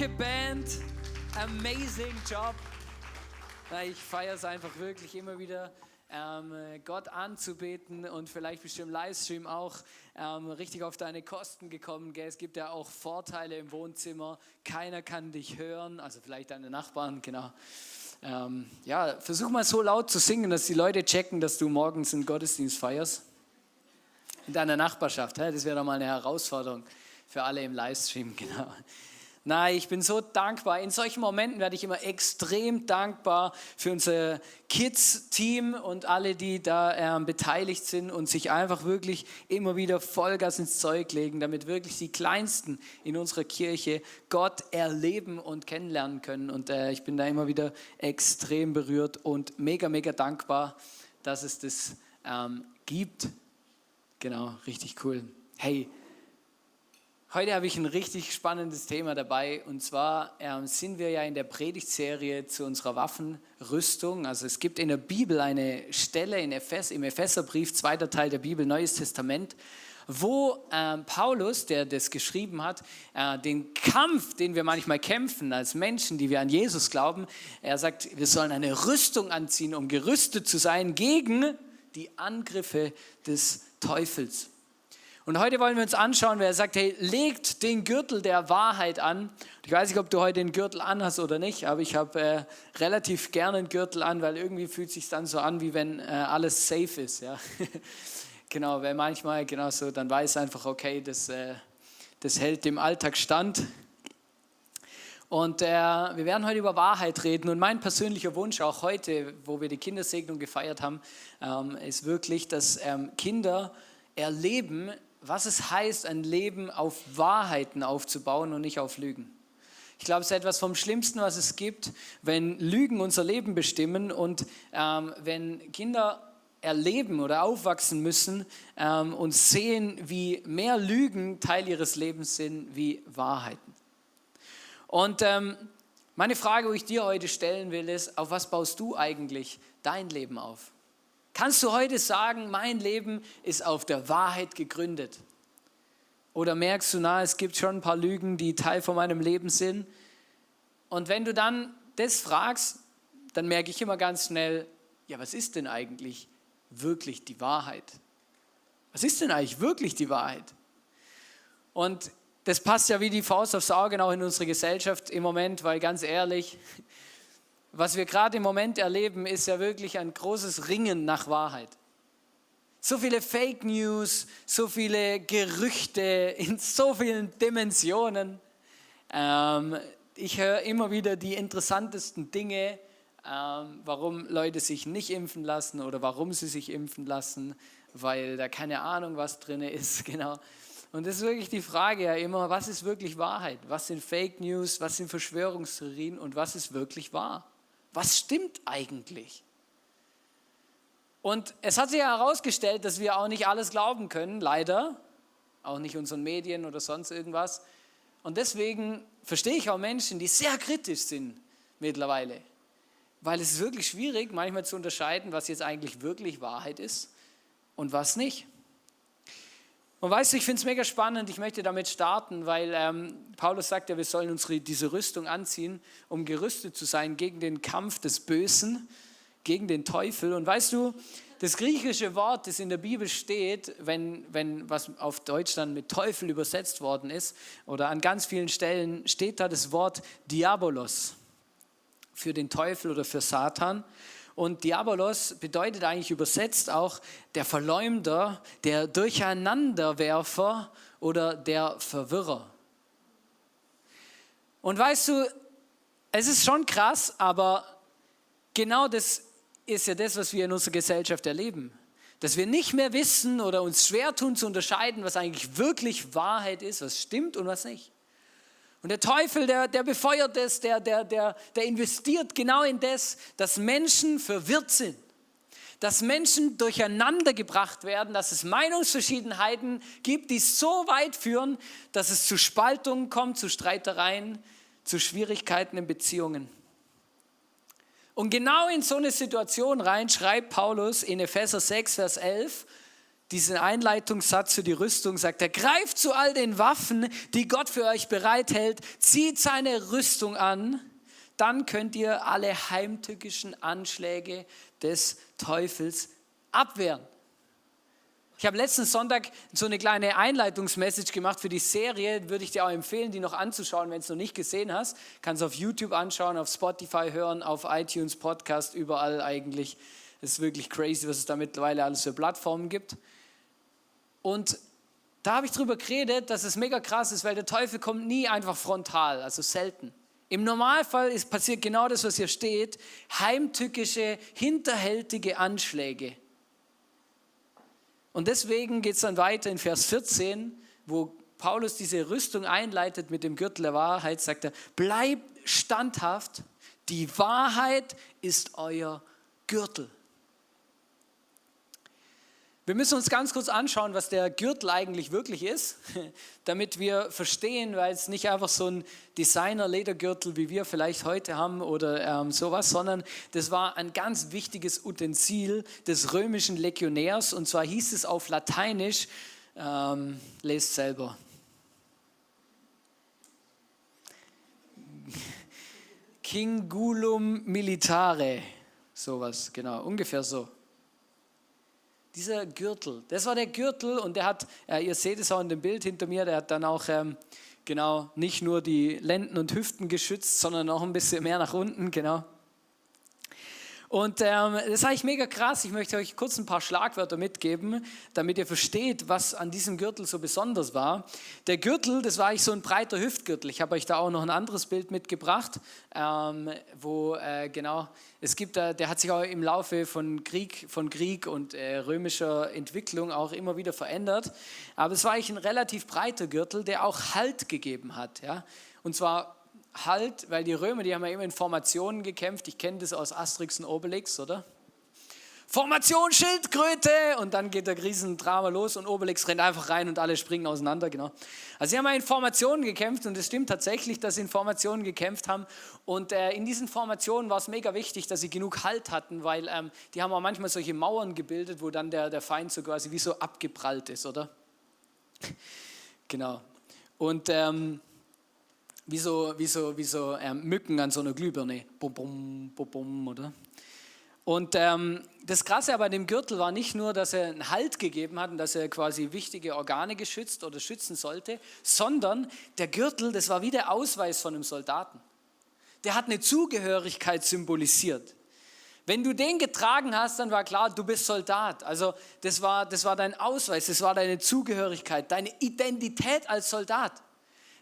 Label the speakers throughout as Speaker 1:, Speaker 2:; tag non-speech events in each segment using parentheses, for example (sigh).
Speaker 1: Danke, Band. Amazing Job. Ich feiere es einfach wirklich immer wieder, ähm, Gott anzubeten und vielleicht im Livestream auch ähm, richtig auf deine Kosten gekommen. Gell? Es gibt ja auch Vorteile im Wohnzimmer. Keiner kann dich hören, also vielleicht deine Nachbarn, genau. Ähm, ja, versuch mal so laut zu singen, dass die Leute checken, dass du morgens einen Gottesdienst feierst. In deiner Nachbarschaft. Das wäre doch mal eine Herausforderung für alle im Livestream, (laughs) genau. Nein, ich bin so dankbar. In solchen Momenten werde ich immer extrem dankbar für unser Kids-Team und alle, die da äh, beteiligt sind und sich einfach wirklich immer wieder Vollgas ins Zeug legen, damit wirklich die Kleinsten in unserer Kirche Gott erleben und kennenlernen können. Und äh, ich bin da immer wieder extrem berührt und mega, mega dankbar, dass es das ähm, gibt. Genau, richtig cool. Hey, Heute habe ich ein richtig spannendes Thema dabei und zwar äh, sind wir ja in der Predigtserie zu unserer Waffenrüstung. Also es gibt in der Bibel eine Stelle in Ephes, im Epheserbrief, zweiter Teil der Bibel, Neues Testament, wo äh, Paulus, der das geschrieben hat, äh, den Kampf, den wir manchmal kämpfen als Menschen, die wir an Jesus glauben, er sagt, wir sollen eine Rüstung anziehen, um gerüstet zu sein gegen die Angriffe des Teufels. Und heute wollen wir uns anschauen, wer er sagt, hey, legt den Gürtel der Wahrheit an. Ich weiß nicht, ob du heute den Gürtel anhast oder nicht, aber ich habe äh, relativ gerne einen Gürtel an, weil irgendwie fühlt es sich dann so an, wie wenn äh, alles safe ist. Ja? (laughs) genau, weil manchmal genau so, dann weiß einfach, okay, das, äh, das hält dem Alltag stand. Und äh, wir werden heute über Wahrheit reden. Und mein persönlicher Wunsch auch heute, wo wir die Kindersegnung gefeiert haben, ähm, ist wirklich, dass ähm, Kinder erleben, was es heißt, ein Leben auf Wahrheiten aufzubauen und nicht auf Lügen. Ich glaube, es ist etwas vom Schlimmsten, was es gibt, wenn Lügen unser Leben bestimmen und ähm, wenn Kinder erleben oder aufwachsen müssen ähm, und sehen, wie mehr Lügen Teil ihres Lebens sind wie Wahrheiten. Und ähm, meine Frage, die ich dir heute stellen will, ist, auf was baust du eigentlich dein Leben auf? Kannst du heute sagen, mein Leben ist auf der Wahrheit gegründet? Oder merkst du, na, es gibt schon ein paar Lügen, die Teil von meinem Leben sind? Und wenn du dann das fragst, dann merke ich immer ganz schnell, ja, was ist denn eigentlich wirklich die Wahrheit? Was ist denn eigentlich wirklich die Wahrheit? Und das passt ja wie die Faust aufs Auge auch in unsere Gesellschaft im Moment, weil ganz ehrlich, was wir gerade im Moment erleben, ist ja wirklich ein großes Ringen nach Wahrheit. So viele Fake News, so viele Gerüchte in so vielen Dimensionen. Ähm, ich höre immer wieder die interessantesten Dinge, ähm, warum Leute sich nicht impfen lassen oder warum sie sich impfen lassen, weil da keine Ahnung, was drin ist. (laughs) Genau. Und das ist wirklich die Frage ja immer, was ist wirklich Wahrheit? Was sind Fake News? Was sind Verschwörungstheorien? Und was ist wirklich wahr? Was stimmt eigentlich? Und es hat sich herausgestellt, dass wir auch nicht alles glauben können, leider, auch nicht unseren Medien oder sonst irgendwas. Und deswegen verstehe ich auch Menschen, die sehr kritisch sind mittlerweile, weil es ist wirklich schwierig, manchmal zu unterscheiden, was jetzt eigentlich wirklich Wahrheit ist und was nicht. Und weißt du, ich finde es mega spannend, ich möchte damit starten, weil ähm, Paulus sagt ja, wir sollen unsere, diese Rüstung anziehen, um gerüstet zu sein gegen den Kampf des Bösen, gegen den Teufel. Und weißt du, das griechische Wort, das in der Bibel steht, wenn, wenn was auf Deutsch dann mit Teufel übersetzt worden ist, oder an ganz vielen Stellen steht da das Wort Diabolos für den Teufel oder für Satan. Und Diabolos bedeutet eigentlich übersetzt auch der Verleumder, der Durcheinanderwerfer oder der Verwirrer. Und weißt du, es ist schon krass, aber genau das ist ja das, was wir in unserer Gesellschaft erleben. Dass wir nicht mehr wissen oder uns schwer tun zu unterscheiden, was eigentlich wirklich Wahrheit ist, was stimmt und was nicht. Und der Teufel, der, der befeuert das, der, der, der, der investiert genau in das, dass Menschen verwirrt sind. Dass Menschen durcheinander gebracht werden, dass es Meinungsverschiedenheiten gibt, die so weit führen, dass es zu Spaltungen kommt, zu Streitereien, zu Schwierigkeiten in Beziehungen. Und genau in so eine Situation rein schreibt Paulus in Epheser 6, Vers 11, diesen Einleitungssatz für die Rüstung, sagt er, greift zu all den Waffen, die Gott für euch bereithält, zieht seine Rüstung an, dann könnt ihr alle heimtückischen Anschläge des Teufels abwehren. Ich habe letzten Sonntag so eine kleine Einleitungsmessage gemacht für die Serie, würde ich dir auch empfehlen, die noch anzuschauen, wenn du es noch nicht gesehen hast. Kannst auf YouTube anschauen, auf Spotify hören, auf iTunes Podcast, überall eigentlich. Es ist wirklich crazy, was es da mittlerweile alles für Plattformen gibt. Und da habe ich darüber geredet, dass es mega krass ist, weil der Teufel kommt nie einfach frontal, also selten. Im Normalfall ist passiert genau das, was hier steht, heimtückische, hinterhältige Anschläge. Und deswegen geht es dann weiter in Vers 14, wo Paulus diese Rüstung einleitet mit dem Gürtel der Wahrheit, sagt er, bleibt standhaft, die Wahrheit ist euer Gürtel. Wir müssen uns ganz kurz anschauen, was der Gürtel eigentlich wirklich ist, (laughs) damit wir verstehen, weil es nicht einfach so ein Designer-Ledergürtel, wie wir vielleicht heute haben oder ähm, sowas, sondern das war ein ganz wichtiges Utensil des römischen Legionärs und zwar hieß es auf Lateinisch, ähm, lest selber. (laughs) Kingulum militare, sowas, genau, ungefähr so dieser Gürtel, das war der Gürtel und der hat, ihr seht es auch in dem Bild hinter mir, der hat dann auch ähm, genau nicht nur die Lenden und Hüften geschützt, sondern auch ein bisschen mehr nach unten, genau. Und ähm, das ist eigentlich mega krass. Ich möchte euch kurz ein paar Schlagwörter mitgeben, damit ihr versteht, was an diesem Gürtel so besonders war. Der Gürtel, das war eigentlich so ein breiter Hüftgürtel. Ich habe euch da auch noch ein anderes Bild mitgebracht, ähm, wo äh, genau, es gibt, äh, der hat sich auch im Laufe von Krieg, von Krieg und äh, römischer Entwicklung auch immer wieder verändert. Aber es war eigentlich ein relativ breiter Gürtel, der auch Halt gegeben hat. Ja? Und zwar Halt, weil die Römer, die haben ja immer in Formationen gekämpft. Ich kenne das aus Asterix und Obelix, oder? Formation Schildkröte und dann geht der Riesendrama los und Obelix rennt einfach rein und alle springen auseinander, genau. Also sie haben ja in Formationen gekämpft und es stimmt tatsächlich, dass sie in Formationen gekämpft haben und äh, in diesen Formationen war es mega wichtig, dass sie genug Halt hatten, weil ähm, die haben auch manchmal solche Mauern gebildet, wo dann der, der Feind so quasi wie so abgeprallt ist, oder? genau. Und ähm, wie so, wie so, wie so ähm, Mücken an so einer Glühbirne. Bum, bum, bum, bum, oder? Und ähm, das Krasse aber an dem Gürtel war nicht nur, dass er einen Halt gegeben hat und dass er quasi wichtige Organe geschützt oder schützen sollte, sondern der Gürtel, das war wie der Ausweis von einem Soldaten. Der hat eine Zugehörigkeit symbolisiert. Wenn du den getragen hast, dann war klar, du bist Soldat. Also das war, das war dein Ausweis, das war deine Zugehörigkeit, deine Identität als Soldat.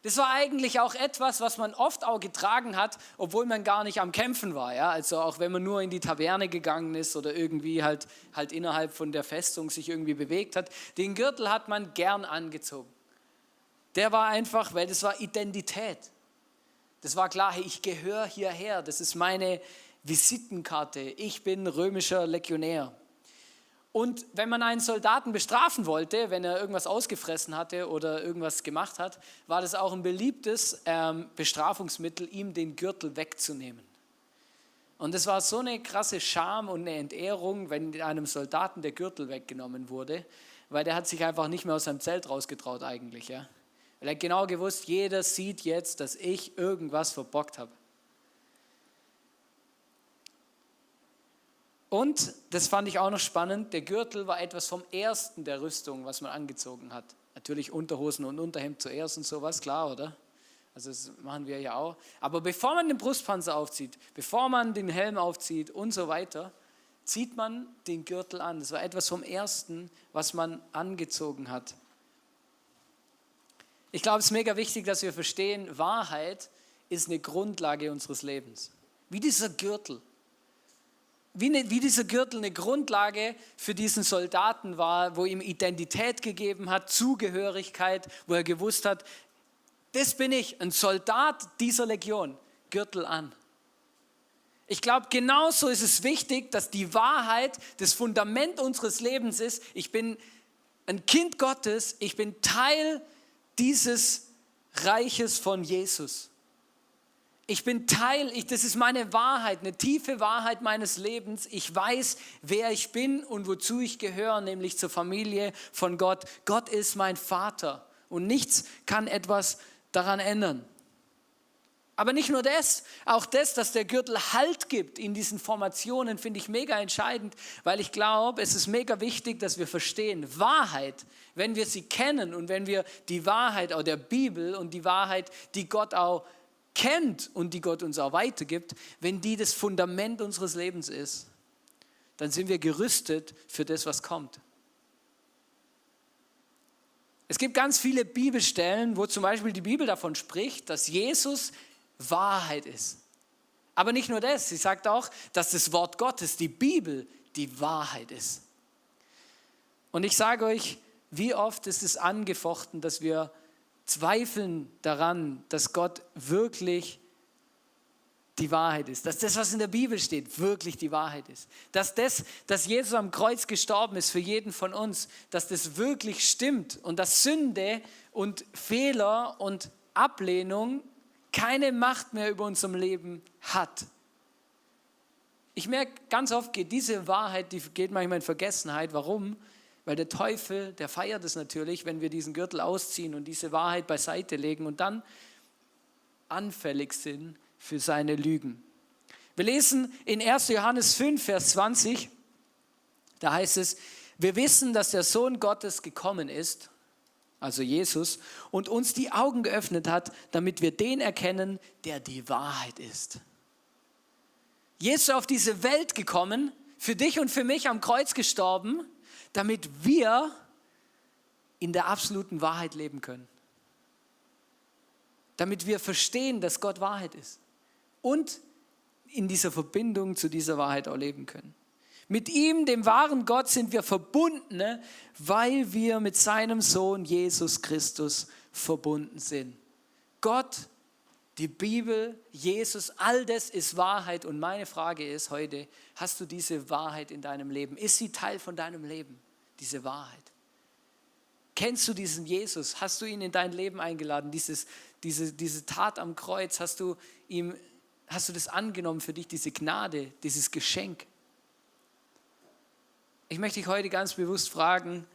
Speaker 1: Das war eigentlich auch etwas, was man oft auch getragen hat, obwohl man gar nicht am Kämpfen war. Ja? Also auch wenn man nur in die Taverne gegangen ist oder irgendwie halt, halt innerhalb von der Festung sich irgendwie bewegt hat. Den Gürtel hat man gern angezogen. Der war einfach, weil das war Identität. Das war klar, ich gehöre hierher, das ist meine Visitenkarte, ich bin römischer Legionär. Und wenn man einen Soldaten bestrafen wollte, wenn er irgendwas ausgefressen hatte oder irgendwas gemacht hat, war das auch ein beliebtes ähm, Bestrafungsmittel, ihm den Gürtel wegzunehmen. Und es war so eine krasse Scham und eine Entehrung, wenn einem Soldaten der Gürtel weggenommen wurde, weil der hat sich einfach nicht mehr aus seinem Zelt rausgetraut eigentlich. Ja? Weil er genau gewusst, jeder sieht jetzt, dass ich irgendwas verbockt habe. Und, das fand ich auch noch spannend, der Gürtel war etwas vom ersten der Rüstung, was man angezogen hat. Natürlich Unterhosen und Unterhemd zuerst und sowas, klar, oder? Also das machen wir ja auch. Aber bevor man den Brustpanzer aufzieht, bevor man den Helm aufzieht und so weiter, zieht man den Gürtel an. Das war etwas vom ersten, was man angezogen hat. Ich glaube, es ist mega wichtig, dass wir verstehen, Wahrheit ist eine Grundlage unseres Lebens. Wie dieser Gürtel wie, eine, wie dieser Gürtel eine Grundlage für diesen Soldaten war, wo ihm Identität gegeben hat, Zugehörigkeit, wo er gewusst hat, das bin ich, ein Soldat dieser Legion, Gürtel an. Ich glaube, genauso ist es wichtig, dass die Wahrheit das Fundament unseres Lebens ist. Ich bin ein Kind Gottes, ich bin Teil dieses Reiches von Jesus. Ich bin Teil, ich, das ist meine Wahrheit, eine tiefe Wahrheit meines Lebens. Ich weiß, wer ich bin und wozu ich gehöre, nämlich zur Familie von Gott. Gott ist mein Vater und nichts kann etwas daran ändern. Aber nicht nur das, auch das, dass der Gürtel Halt gibt in diesen Formationen, finde ich mega entscheidend, weil ich glaube, es ist mega wichtig, dass wir verstehen, Wahrheit, wenn wir sie kennen und wenn wir die Wahrheit auch der Bibel und die Wahrheit, die Gott auch kennt und die Gott uns auch weitergibt, wenn die das Fundament unseres Lebens ist, dann sind wir gerüstet für das, was kommt. Es gibt ganz viele Bibelstellen, wo zum Beispiel die Bibel davon spricht, dass Jesus Wahrheit ist. Aber nicht nur das, sie sagt auch, dass das Wort Gottes, die Bibel, die Wahrheit ist. Und ich sage euch, wie oft ist es angefochten, dass wir zweifeln daran, dass Gott wirklich die Wahrheit ist, dass das, was in der Bibel steht, wirklich die Wahrheit ist, dass das, dass Jesus am Kreuz gestorben ist für jeden von uns, dass das wirklich stimmt und dass Sünde und Fehler und Ablehnung keine Macht mehr über unserem Leben hat. Ich merke, ganz oft geht diese Wahrheit, die geht manchmal in Vergessenheit. Warum? Weil der Teufel, der feiert es natürlich, wenn wir diesen Gürtel ausziehen und diese Wahrheit beiseite legen und dann anfällig sind für seine Lügen. Wir lesen in 1. Johannes 5, Vers 20, da heißt es, wir wissen, dass der Sohn Gottes gekommen ist also Jesus, und uns die Augen geöffnet hat, damit wir den erkennen, der die Wahrheit ist. Jesus auf diese Welt gekommen, für dich und für mich am Kreuz gestorben, damit wir in der absoluten Wahrheit leben können. Damit wir verstehen, dass Gott Wahrheit ist. Und in dieser Verbindung zu dieser Wahrheit auch leben können. Mit ihm, dem wahren Gott, sind wir verbunden, weil wir mit seinem Sohn Jesus Christus verbunden sind. Gott, die Bibel, Jesus, all das ist Wahrheit. Und meine Frage ist heute, hast du diese Wahrheit in deinem Leben? Ist sie Teil von deinem Leben, diese Wahrheit? Kennst du diesen Jesus? Hast du ihn in dein Leben eingeladen? Dieses, diese, diese Tat am Kreuz, hast du, ihm, hast du das angenommen für dich, diese Gnade, dieses Geschenk? Ich möchte dich heute ganz bewusst fragen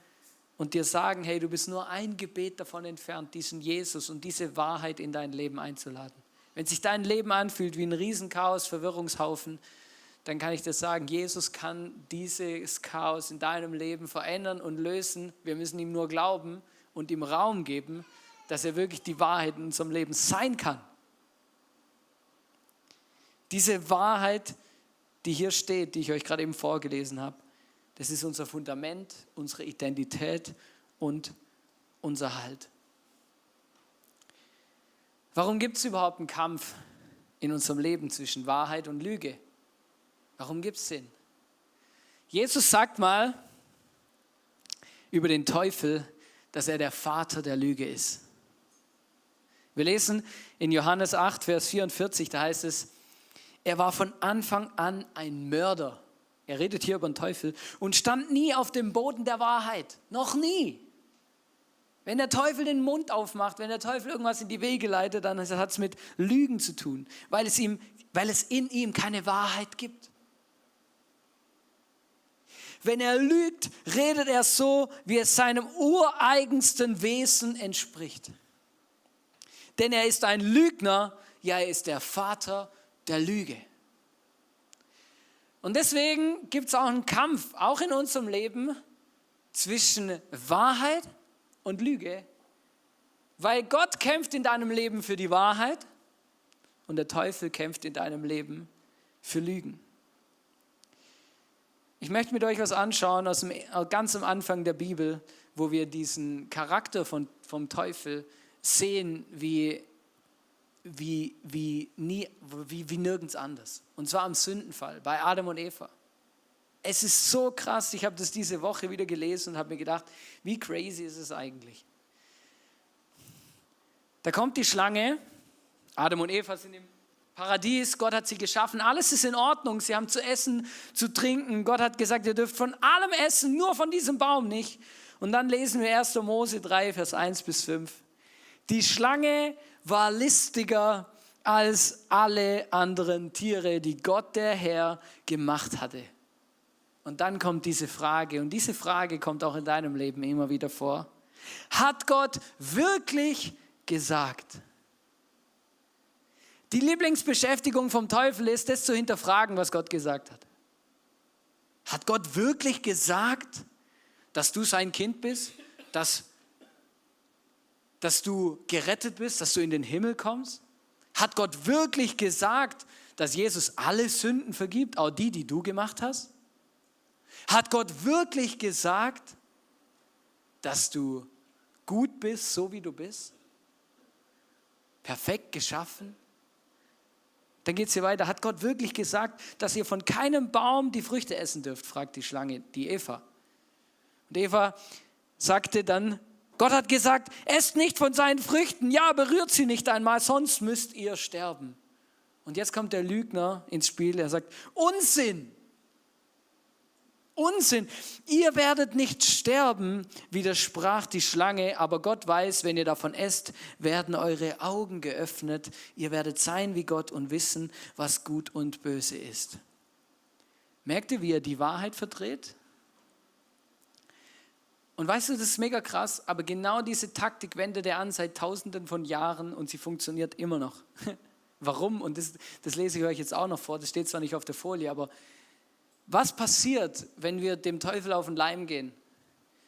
Speaker 1: und dir sagen, hey, du bist nur ein Gebet davon entfernt, diesen Jesus und diese Wahrheit in dein Leben einzuladen. Wenn sich dein Leben anfühlt wie ein Riesenchaos, Verwirrungshaufen, dann kann ich dir sagen, Jesus kann dieses Chaos in deinem Leben verändern und lösen. Wir müssen ihm nur glauben und ihm Raum geben, dass er wirklich die Wahrheit in unserem Leben sein kann. Diese Wahrheit, die hier steht, die ich euch gerade eben vorgelesen habe, das ist unser Fundament, unsere Identität und unser Halt. Warum gibt es überhaupt einen Kampf in unserem Leben zwischen Wahrheit und Lüge? Warum gibt es den? Jesus sagt mal über den Teufel, dass er der Vater der Lüge ist. Wir lesen in Johannes 8, Vers 44, da heißt es, er war von Anfang an ein Mörder er redet hier über den Teufel und stand nie auf dem Boden der Wahrheit. Noch nie. Wenn der Teufel den Mund aufmacht, wenn der Teufel irgendwas in die Wege leitet, dann hat es mit Lügen zu tun, weil es, ihm, weil es in ihm keine Wahrheit gibt. Wenn er lügt, redet er so, wie es seinem ureigensten Wesen entspricht. Denn er ist ein Lügner, ja, er ist der Vater der Lüge. Und deswegen gibt es auch einen Kampf, auch in unserem Leben, zwischen Wahrheit und Lüge. Weil Gott kämpft in deinem Leben für die Wahrheit und der Teufel kämpft in deinem Leben für Lügen. Ich möchte mit euch was anschauen aus dem, ganz am Anfang der Bibel, wo wir diesen Charakter von, vom Teufel sehen, wie wie, wie, nie, wie, wie nirgends anders. Und zwar am Sündenfall bei Adam und Eva. Es ist so krass, ich habe das diese Woche wieder gelesen und habe mir gedacht, wie crazy ist es eigentlich? Da kommt die Schlange, Adam und Eva sind im Paradies, Gott hat sie geschaffen, alles ist in Ordnung, sie haben zu essen, zu trinken. Gott hat gesagt, ihr dürft von allem essen, nur von diesem Baum nicht. Und dann lesen wir 1. Mose 3, Vers 1 bis 5. Die Schlange war listiger als alle anderen Tiere, die Gott der Herr gemacht hatte. Und dann kommt diese Frage, und diese Frage kommt auch in deinem Leben immer wieder vor. Hat Gott wirklich gesagt? Die Lieblingsbeschäftigung vom Teufel ist es zu hinterfragen, was Gott gesagt hat. Hat Gott wirklich gesagt, dass du sein Kind bist, dass, dass du gerettet bist, dass du in den Himmel kommst? Hat Gott wirklich gesagt, dass Jesus alle Sünden vergibt, auch die, die du gemacht hast? Hat Gott wirklich gesagt, dass du gut bist, so wie du bist? Perfekt geschaffen? Dann geht es hier weiter. Hat Gott wirklich gesagt, dass ihr von keinem Baum die Früchte essen dürft? fragt die Schlange, die Eva. Und Eva sagte dann, Gott hat gesagt, esst nicht von seinen Früchten, ja, berührt sie nicht einmal, sonst müsst ihr sterben. Und jetzt kommt der Lügner ins Spiel, er sagt, Unsinn. Unsinn. Ihr werdet nicht sterben, widersprach die Schlange, aber Gott weiß, wenn ihr davon esst, werden eure Augen geöffnet. Ihr werdet sein wie Gott und wissen, was gut und böse ist. Merkt ihr, wie er die Wahrheit verdreht? Und weißt du, das ist mega krass, aber genau diese Taktik wendet er an seit tausenden von Jahren und sie funktioniert immer noch. (laughs) Warum? Und das, das lese ich euch jetzt auch noch vor, das steht zwar nicht auf der Folie, aber was passiert, wenn wir dem Teufel auf den Leim gehen?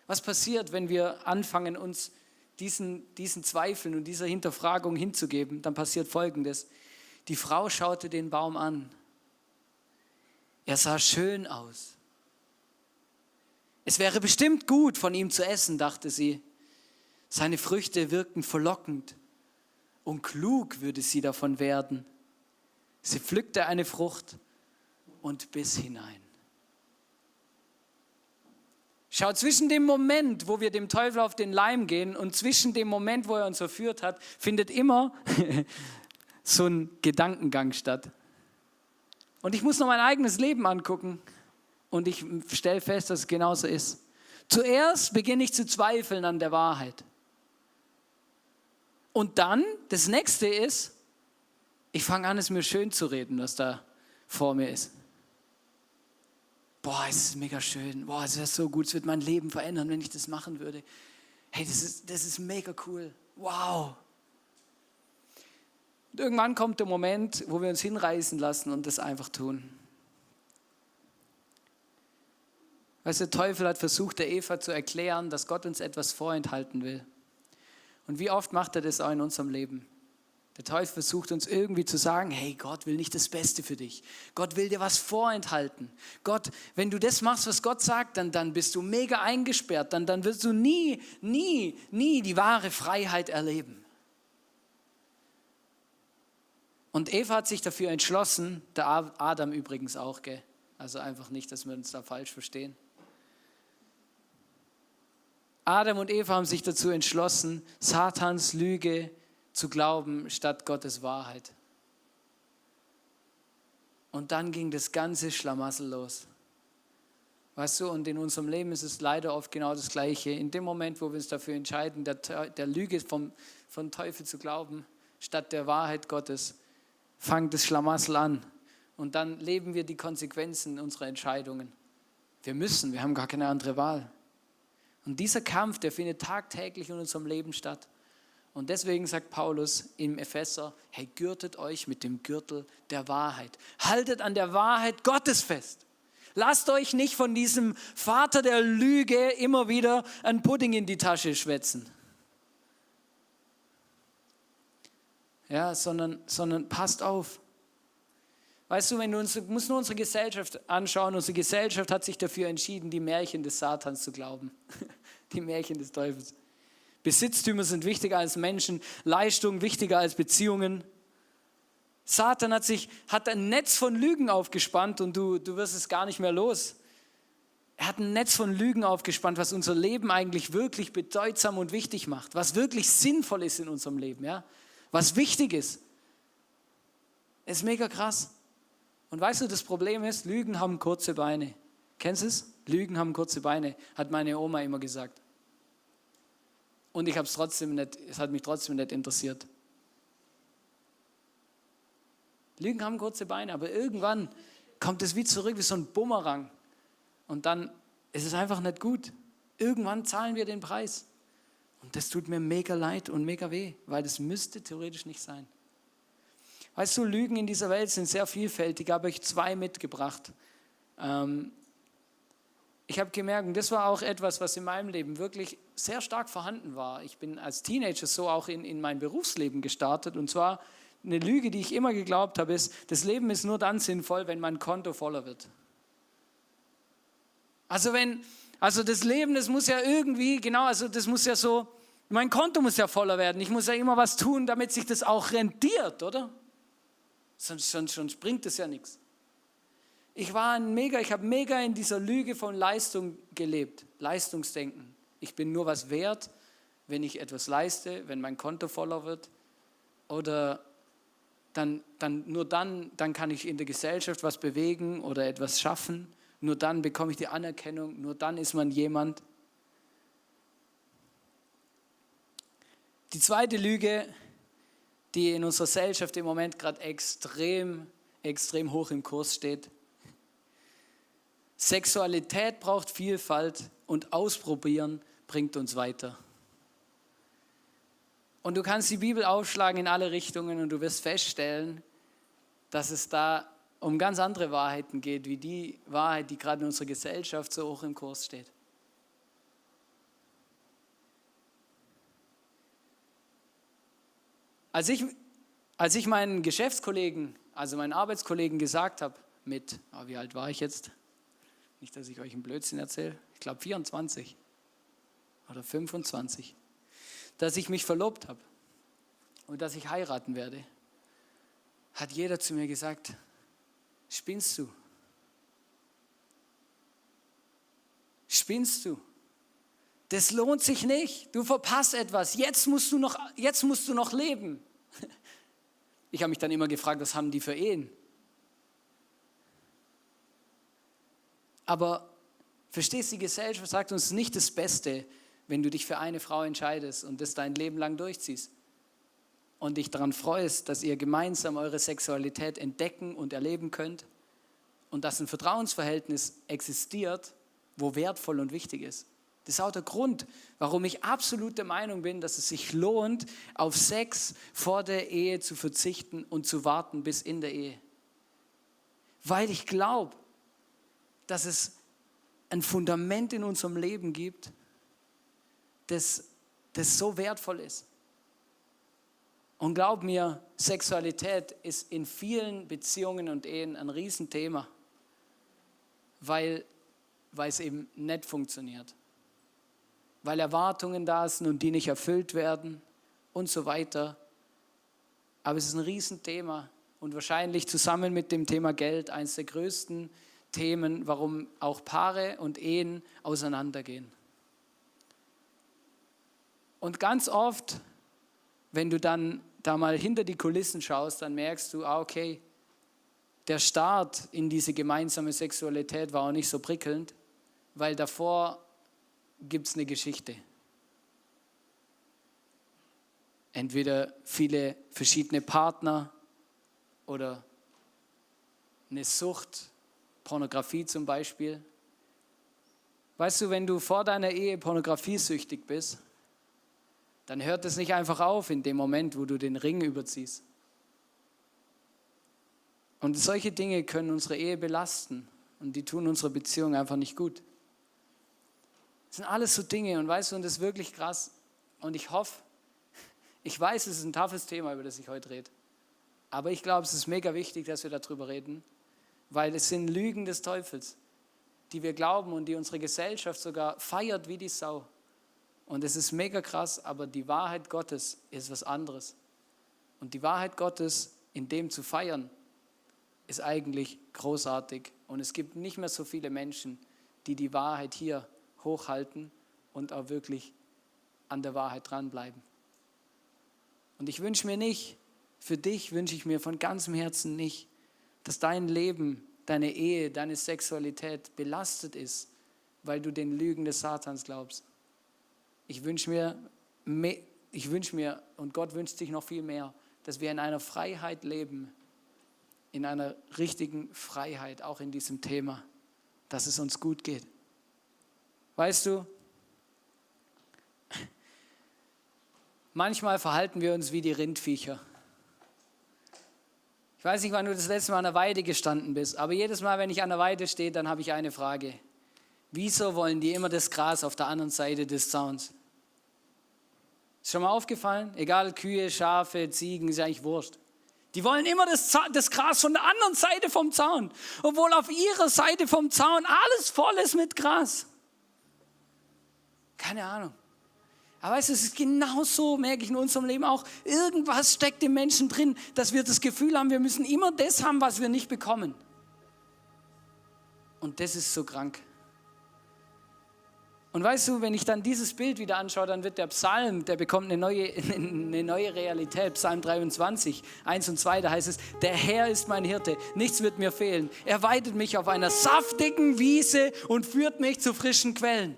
Speaker 1: Was passiert, wenn wir anfangen, uns diesen, diesen Zweifeln und dieser Hinterfragung hinzugeben? Dann passiert Folgendes. Die Frau schaute den Baum an. Er sah schön aus. Es wäre bestimmt gut, von ihm zu essen, dachte sie. Seine Früchte wirkten verlockend und klug würde sie davon werden. Sie pflückte eine Frucht und biss hinein. Schau, zwischen dem Moment, wo wir dem Teufel auf den Leim gehen und zwischen dem Moment, wo er uns verführt hat, findet immer (laughs) so ein Gedankengang statt. Und ich muss noch mein eigenes Leben angucken und ich stelle fest, dass es genauso ist. Zuerst beginne ich zu zweifeln an der Wahrheit. Und dann, das nächste ist, ich fange an, es mir schön zu reden, was da vor mir ist boah, es ist mega schön, boah, es wäre so gut, es wird mein Leben verändern, wenn ich das machen würde. Hey, das ist, das ist mega cool. Wow. Und irgendwann kommt der Moment, wo wir uns hinreißen lassen und das einfach tun. Weißt du, der Teufel hat versucht, der Eva zu erklären, dass Gott uns etwas vorenthalten will. Und wie oft macht er das auch in unserem Leben? Der Teufel versucht uns irgendwie zu sagen, hey, Gott will nicht das Beste für dich. Gott will dir was vorenthalten. Gott, wenn du das machst, was Gott sagt, dann, dann bist du mega eingesperrt. Dann, dann wirst du nie, nie, nie die wahre Freiheit erleben. Und Eva hat sich dafür entschlossen, der Adam übrigens auch, gell? Also einfach nicht, dass wir uns da falsch verstehen. Adam und Eva haben sich dazu entschlossen, Satans Lüge zu glauben statt Gottes Wahrheit. Und dann ging das ganze Schlamassel los. Weißt du, und in unserem Leben ist es leider oft genau das Gleiche. In dem Moment, wo wir uns dafür entscheiden, der, der Lüge vom, vom Teufel zu glauben, statt der Wahrheit Gottes, fängt das Schlamassel an. Und dann leben wir die Konsequenzen unserer Entscheidungen. Wir müssen, wir haben gar keine andere Wahl. Und dieser Kampf, der findet tagtäglich in unserem Leben statt. Und deswegen sagt Paulus im Epheser, hey, gürtet euch mit dem Gürtel der Wahrheit. Haltet an der Wahrheit Gottes fest. Lasst euch nicht von diesem Vater der Lüge immer wieder ein Pudding in die Tasche schwätzen. Ja, sondern, sondern passt auf. Weißt du, wenn du uns, musst nur unsere Gesellschaft anschauen, unsere Gesellschaft hat sich dafür entschieden, die Märchen des Satans zu glauben. (laughs) Die Märchen des Teufels. Besitztümer sind wichtiger als Menschen, Leistung wichtiger als Beziehungen. Satan hat sich hat ein Netz von Lügen aufgespannt und du, du wirst es gar nicht mehr los. Er hat ein Netz von Lügen aufgespannt, was unser Leben eigentlich wirklich bedeutsam und wichtig macht, was wirklich sinnvoll ist in unserem Leben, ja? was wichtig ist. ist mega krass. Und weißt du, das Problem ist, Lügen haben kurze Beine. Kennst du es? Lügen haben kurze Beine, hat meine Oma immer gesagt. Und ich habe es trotzdem nicht, es hat mich trotzdem nicht interessiert. Lügen haben kurze Beine, aber irgendwann kommt es wie zurück, wie so ein Bumerang. Und dann ist es einfach nicht gut. Irgendwann zahlen wir den Preis. Und das tut mir mega leid und mega weh, weil das müsste theoretisch nicht sein. Weißt du, Lügen in dieser Welt sind sehr vielfältig, habe ich zwei mitgebracht. Ähm, ich habe gemerkt, das war auch etwas, was in meinem Leben wirklich sehr stark vorhanden war. Ich bin als Teenager so auch in, in mein Berufsleben gestartet. Und zwar eine Lüge, die ich immer geglaubt habe, ist, das Leben ist nur dann sinnvoll, wenn mein Konto voller wird. Also wenn, also das Leben, das muss ja irgendwie, genau, also das muss ja so, mein Konto muss ja voller werden. Ich muss ja immer was tun, damit sich das auch rentiert, oder? Sonst, sonst, sonst bringt es ja nichts. Ich war ein mega, ich habe mega in dieser Lüge von Leistung gelebt, Leistungsdenken. Ich bin nur was wert, wenn ich etwas leiste, wenn mein Konto voller wird oder dann, dann nur dann, dann kann ich in der Gesellschaft was bewegen oder etwas schaffen. Nur dann bekomme ich die Anerkennung, nur dann ist man jemand. Die zweite Lüge, die in unserer Gesellschaft im Moment gerade extrem, extrem hoch im Kurs steht. Sexualität braucht Vielfalt und Ausprobieren bringt uns weiter. Und du kannst die Bibel aufschlagen in alle Richtungen und du wirst feststellen, dass es da um ganz andere Wahrheiten geht, wie die Wahrheit, die gerade in unserer Gesellschaft so hoch im Kurs steht. Als ich, als ich meinen Geschäftskollegen, also meinen Arbeitskollegen gesagt habe, mit, oh, wie alt war ich jetzt? Nicht, dass ich euch einen Blödsinn erzähle, ich glaube 24 oder 25 dass ich mich verlobt habe und dass ich heiraten werde, hat jeder zu mir gesagt, spinnst du? Spinnst du? Das lohnt sich nicht. Du verpasst etwas. Jetzt musst du noch, jetzt musst du noch leben. (laughs) Ich habe mich dann immer gefragt, was haben die für Ehen? Aber verstehst du, die Gesellschaft sagt uns nicht das Beste, wenn du dich für eine Frau entscheidest und das dein Leben lang durchziehst und dich daran freust, dass ihr gemeinsam eure Sexualität entdecken und erleben könnt und dass ein Vertrauensverhältnis existiert, wo wertvoll und wichtig ist. Das ist auch der Grund, warum ich absolut der Meinung bin, dass es sich lohnt, auf Sex vor der Ehe zu verzichten und zu warten bis in der Ehe. Weil ich glaube, dass es ein Fundament in unserem Leben gibt, das, das so wertvoll ist. Und glaub mir, Sexualität ist in vielen Beziehungen und Ehen ein Riesenthema, weil, weil es eben nicht funktioniert. Weil Erwartungen da sind und die nicht erfüllt werden und so weiter. Aber es ist ein Riesenthema und wahrscheinlich zusammen mit dem Thema Geld eines der größten Themen, warum auch Paare und Ehen auseinandergehen. Und ganz oft, wenn du dann da mal hinter die Kulissen schaust, dann merkst du, ah, okay, der Start in diese gemeinsame Sexualität war auch nicht so prickelnd, weil davor gibt es eine Geschichte. Entweder viele verschiedene Partner oder eine Sucht, Pornografie zum Beispiel. Weißt du, wenn du vor deiner Ehe pornografiesüchtig bist, dann hört es nicht einfach auf in dem Moment, wo du den Ring überziehst. Und solche Dinge können unsere Ehe belasten und die tun unsere Beziehung einfach nicht gut. Das sind alles so Dinge und weißt du, und das ist wirklich krass. Und ich hoffe, ich weiß, es ist ein toughes Thema, über das ich heute rede. Aber ich glaube, es ist mega wichtig, dass wir darüber reden, weil es sind Lügen des Teufels, die wir glauben und die unsere Gesellschaft sogar feiert wie die Sau. Und es ist mega krass, aber die Wahrheit Gottes ist was anderes. Und die Wahrheit Gottes in dem zu feiern, ist eigentlich großartig. Und es gibt nicht mehr so viele Menschen, die die Wahrheit hier hochhalten und auch wirklich an der Wahrheit dranbleiben. Und ich wünsche mir nicht, für dich wünsche ich mir von ganzem Herzen nicht, dass dein Leben, deine Ehe, deine Sexualität belastet ist, weil du den Lügen des Satans glaubst. Ich wünsche mir, ich wünsche mir, und Gott wünscht sich noch viel mehr, dass wir in einer Freiheit leben, in einer richtigen Freiheit, auch in diesem Thema, dass es uns gut geht. Weißt du, manchmal verhalten wir uns wie die Rindviecher. Ich weiß nicht, wann du das letzte Mal an der Weide gestanden bist, aber jedes Mal, wenn ich an der Weide stehe, dann habe ich eine Frage. Wieso wollen die immer das Gras auf der anderen Seite des Zauns? Ist schon mal aufgefallen? Egal, Kühe, Schafe, Ziegen, ist eigentlich wurscht. Die wollen immer das, das, Gras von der anderen Seite vom Zaun, obwohl auf ihrer Seite vom Zaun alles voll ist mit Gras. Keine Ahnung. Aber weißt du, es ist genauso, merke ich in unserem Leben auch, irgendwas steckt im Menschen drin, dass wir das Gefühl haben, wir müssen immer das haben, was wir nicht bekommen. Und das ist so krank. Und weißt du, wenn ich dann dieses Bild wieder anschaue, dann wird der Psalm, der bekommt eine neue, (laughs) eine neue Realität. Psalm 23, 1 und 2, da heißt es, der Herr ist mein Hirte, nichts wird mir fehlen. Er weidet mich auf einer saftigen Wiese und führt mich zu frischen Quellen.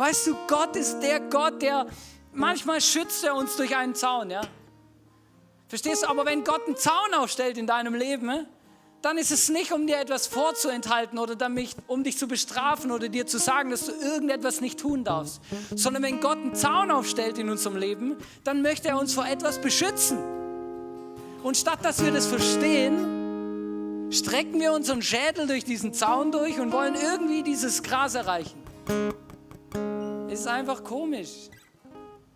Speaker 1: Weißt du, Gott ist der Gott, der manchmal schützt er uns durch einen Zaun, ja? Verstehst du? Aber wenn Gott einen Zaun aufstellt in deinem Leben, dann ist es nicht, um dir etwas vorzuenthalten oder damit, um dich zu bestrafen oder dir zu sagen, dass du irgendetwas nicht tun darfst, sondern wenn Gott einen Zaun aufstellt in unserem Leben, dann möchte er uns vor etwas beschützen. Und statt dass wir das verstehen, strecken wir unseren Schädel durch diesen Zaun durch und wollen irgendwie dieses Gras erreichen. Es ist einfach komisch.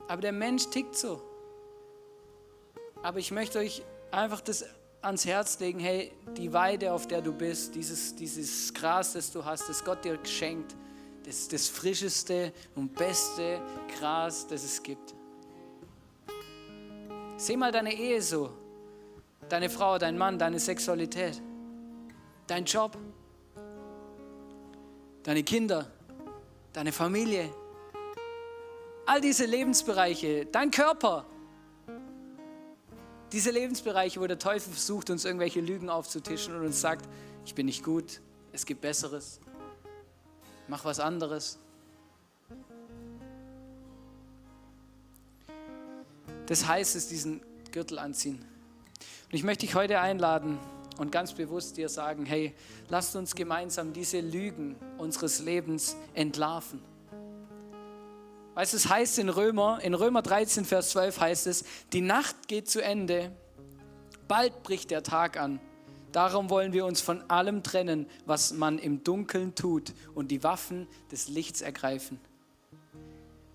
Speaker 1: Aber der Mensch tickt so. Aber ich möchte euch einfach das ans Herz legen, hey, die Weide, auf der du bist, dieses, dieses Gras, das du hast, das Gott dir geschenkt, das ist das frischeste und beste Gras, das es gibt. Sieh mal deine Ehe so, deine Frau, dein Mann, deine Sexualität, dein Job, deine Kinder, deine Familie, all diese Lebensbereiche, dein Körper, diese Lebensbereiche, wo der Teufel versucht, uns irgendwelche Lügen aufzutischen und uns sagt, ich bin nicht gut, es gibt Besseres, mach was anderes. Das heißt es, diesen Gürtel anziehen. Und ich möchte dich heute einladen und ganz bewusst dir sagen, hey, lasst uns gemeinsam diese Lügen unseres Lebens entlarven. Weißt du, es heißt in Römer, in Römer 13, Vers 12 heißt es, die Nacht geht zu Ende, bald bricht der Tag an. Darum wollen wir uns von allem trennen, was man im Dunkeln tut und die Waffen des Lichts ergreifen.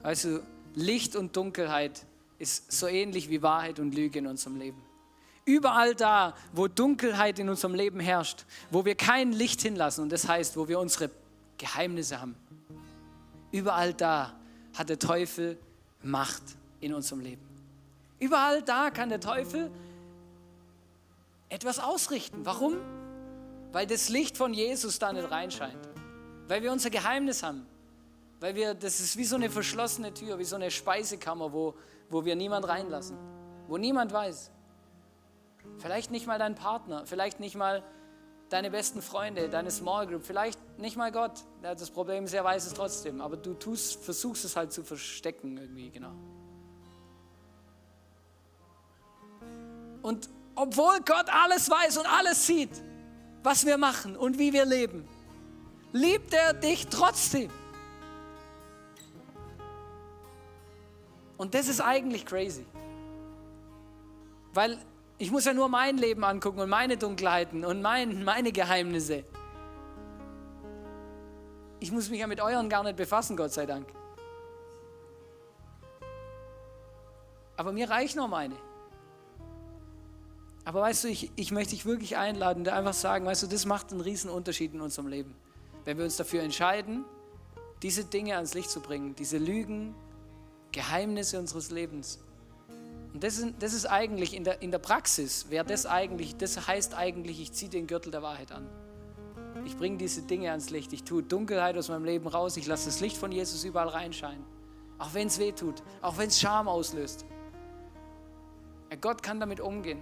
Speaker 1: Also Licht und Dunkelheit ist so ähnlich wie Wahrheit und Lüge in unserem Leben. Überall da, wo Dunkelheit in unserem Leben herrscht, wo wir kein Licht hinlassen, und das heißt, wo wir unsere Geheimnisse haben, überall da hat der Teufel Macht in unserem Leben. Überall da kann der Teufel etwas ausrichten. Warum? Weil das Licht von Jesus da nicht reinscheint. Weil wir unser Geheimnis haben. Weil wir, das ist wie so eine verschlossene Tür, wie so eine Speisekammer, wo, wo wir niemand reinlassen. Wo niemand weiß. Vielleicht nicht mal dein Partner, vielleicht nicht mal deine besten Freunde, deine Small Group, vielleicht nicht mal Gott. Das Problem ist, er weiß es trotzdem, aber du tust, versuchst es halt zu verstecken irgendwie, genau. Und obwohl Gott alles weiß und alles sieht, was wir machen und wie wir leben, liebt er dich trotzdem. Und das ist eigentlich crazy. Weil ich muss ja nur mein Leben angucken und meine Dunkelheiten und mein, meine Geheimnisse. Ich muss mich ja mit euren gar nicht befassen, Gott sei Dank. Aber mir reicht nur meine. Aber weißt du, ich, ich möchte dich wirklich einladen und einfach sagen, weißt du, das macht einen riesen Unterschied in unserem Leben. Wenn wir uns dafür entscheiden, diese Dinge ans Licht zu bringen, diese Lügen, Geheimnisse unseres Lebens und das ist, das ist eigentlich in der, in der Praxis, wäre das eigentlich, das heißt eigentlich, ich ziehe den Gürtel der Wahrheit an. Ich bringe diese Dinge ans Licht. Ich tue Dunkelheit aus meinem Leben raus. Ich lasse das Licht von Jesus überall reinscheinen. Auch wenn es weh tut, auch wenn es Scham auslöst. Ja, Gott kann damit umgehen.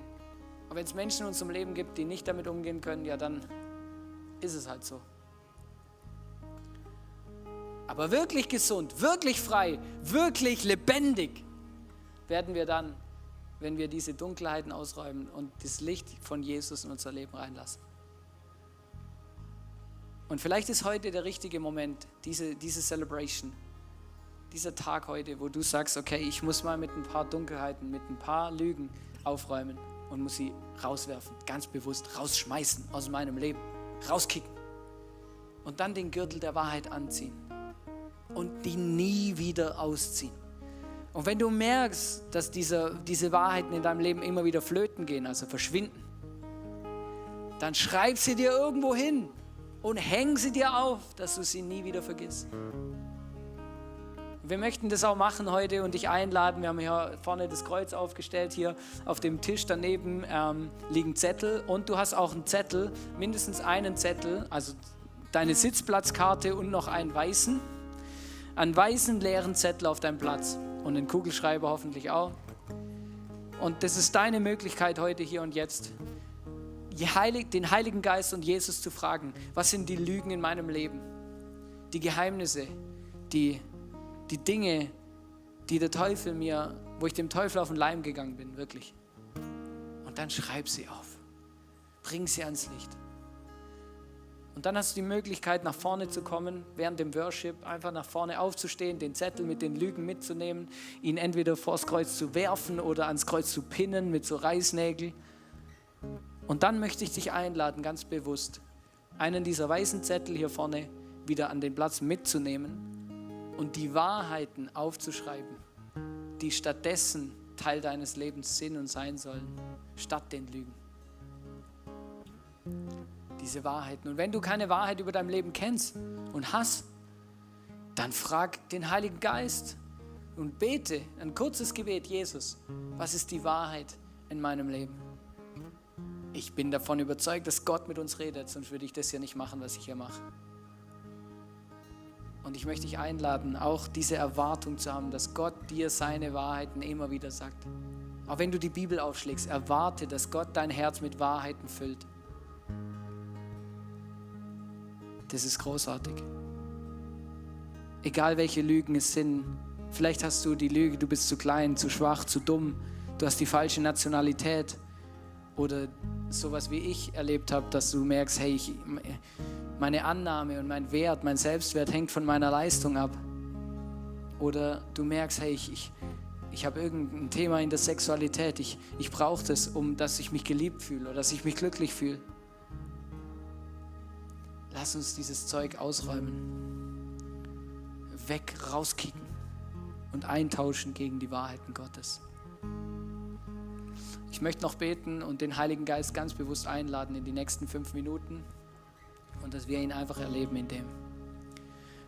Speaker 1: Und wenn es Menschen in unserem Leben gibt, die nicht damit umgehen können, ja, dann ist es halt so. Aber wirklich gesund, wirklich frei, wirklich lebendig werden wir dann, wenn wir diese Dunkelheiten ausräumen und das Licht von Jesus in unser Leben reinlassen. Und vielleicht ist heute der richtige Moment, diese, diese Celebration, dieser Tag heute, wo du sagst, okay, ich muss mal mit ein paar Dunkelheiten, mit ein paar Lügen aufräumen und muss sie rauswerfen, ganz bewusst rausschmeißen aus meinem Leben, rauskicken. Und dann den Gürtel der Wahrheit anziehen und die nie wieder ausziehen. Und wenn du merkst, dass diese, diese Wahrheiten in deinem Leben immer wieder flöten gehen, also verschwinden, dann schreib sie dir irgendwo hin und häng sie dir auf, dass du sie nie wieder vergisst. Wir möchten das auch machen heute und dich einladen. Wir haben hier vorne das Kreuz aufgestellt. Hier auf dem Tisch daneben ähm, liegen Zettel und du hast auch einen Zettel, mindestens einen Zettel, also deine Sitzplatzkarte und noch einen weißen, einen weißen leeren Zettel auf deinem Platz und einen Kugelschreiber hoffentlich auch. Und das ist deine Möglichkeit heute, hier und jetzt, den Heiligen Geist und Jesus zu fragen, was sind die Lügen in meinem Leben, die Geheimnisse, die, die Dinge, die der Teufel mir, wo ich dem Teufel auf den Leim gegangen bin, wirklich. Und dann schreib sie auf, bring sie ans Licht. Und dann hast du die Möglichkeit, nach vorne zu kommen, während dem Worship, einfach nach vorne aufzustehen, den Zettel mit den Lügen mitzunehmen, ihn entweder vors Kreuz zu werfen oder ans Kreuz zu pinnen mit so Reißnägeln. Und dann möchte ich dich einladen, ganz bewusst, einen dieser weißen Zettel hier vorne wieder an den Platz mitzunehmen und die Wahrheiten aufzuschreiben, die stattdessen Teil deines Lebens sind und sein sollen, statt den Lügen diese Wahrheiten. Und wenn du keine Wahrheit über dein Leben kennst und hast, dann frag den Heiligen Geist und bete ein kurzes Gebet, Jesus, was ist die Wahrheit in meinem Leben? Ich bin davon überzeugt, dass Gott mit uns redet, sonst würde ich das ja nicht machen, was ich hier mache. Und ich möchte dich einladen, auch diese Erwartung zu haben, dass Gott dir seine Wahrheiten immer wieder sagt. Auch wenn du die Bibel aufschlägst, erwarte, dass Gott dein Herz mit Wahrheiten füllt. Das ist großartig. Egal welche Lügen es sind, vielleicht hast du die Lüge, du bist zu klein, zu schwach, zu dumm, du hast die falsche Nationalität oder sowas wie ich erlebt habe, dass du merkst, hey, ich, meine Annahme und mein Wert, mein Selbstwert hängt von meiner Leistung ab. Oder du merkst, hey, ich, ich, ich habe irgendein Thema in der Sexualität, ich, ich brauche das, um dass ich mich geliebt fühle oder dass ich mich glücklich fühle. Lass uns dieses Zeug ausräumen, weg, rauskicken und eintauschen gegen die Wahrheiten Gottes. Ich möchte noch beten und den Heiligen Geist ganz bewusst einladen in die nächsten fünf Minuten und dass wir ihn einfach erleben in dem.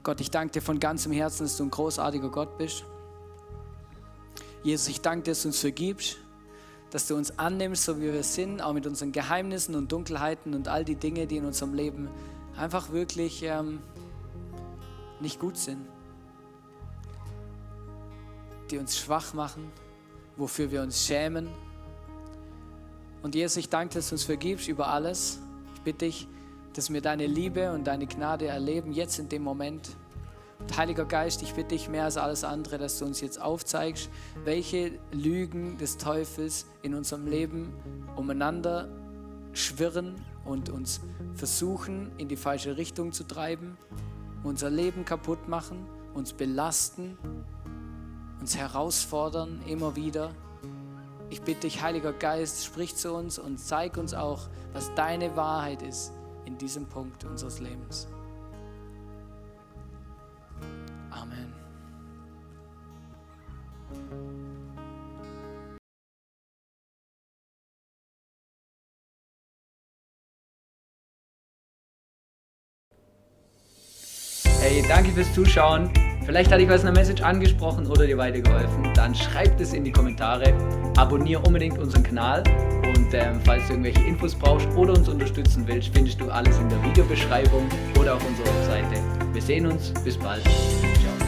Speaker 1: Gott, ich danke dir von ganzem Herzen, dass du ein großartiger Gott bist. Jesus, ich danke dir, dass du uns vergibst, dass du uns annimmst, so wie wir sind, auch mit unseren Geheimnissen und Dunkelheiten und all die Dinge, die in unserem Leben einfach wirklich ähm, nicht gut sind, die uns schwach machen, wofür wir uns schämen. Und Jesus, ich danke, dass du uns vergibst über alles. Ich bitte dich, dass wir deine Liebe und deine Gnade erleben, jetzt in dem Moment. Und Heiliger Geist, ich bitte dich mehr als alles andere, dass du uns jetzt aufzeigst, welche Lügen des Teufels in unserem Leben umeinander schwirren und uns versuchen, in die falsche Richtung zu treiben, unser Leben kaputt machen, uns belasten, uns herausfordern immer wieder. Ich bitte dich, Heiliger Geist, sprich zu uns und zeig uns auch, was deine Wahrheit ist in diesem Punkt unseres Lebens.
Speaker 2: Fürs Zuschauen. Vielleicht hat dich was in der Message angesprochen oder dir weitergeholfen. Dann schreib es in die Kommentare. Abonniere unbedingt unseren Kanal. Und ähm, falls du irgendwelche Infos brauchst oder uns unterstützen willst, findest du alles in der Videobeschreibung oder auf unserer Webseite. Wir sehen uns. Bis bald. Ciao.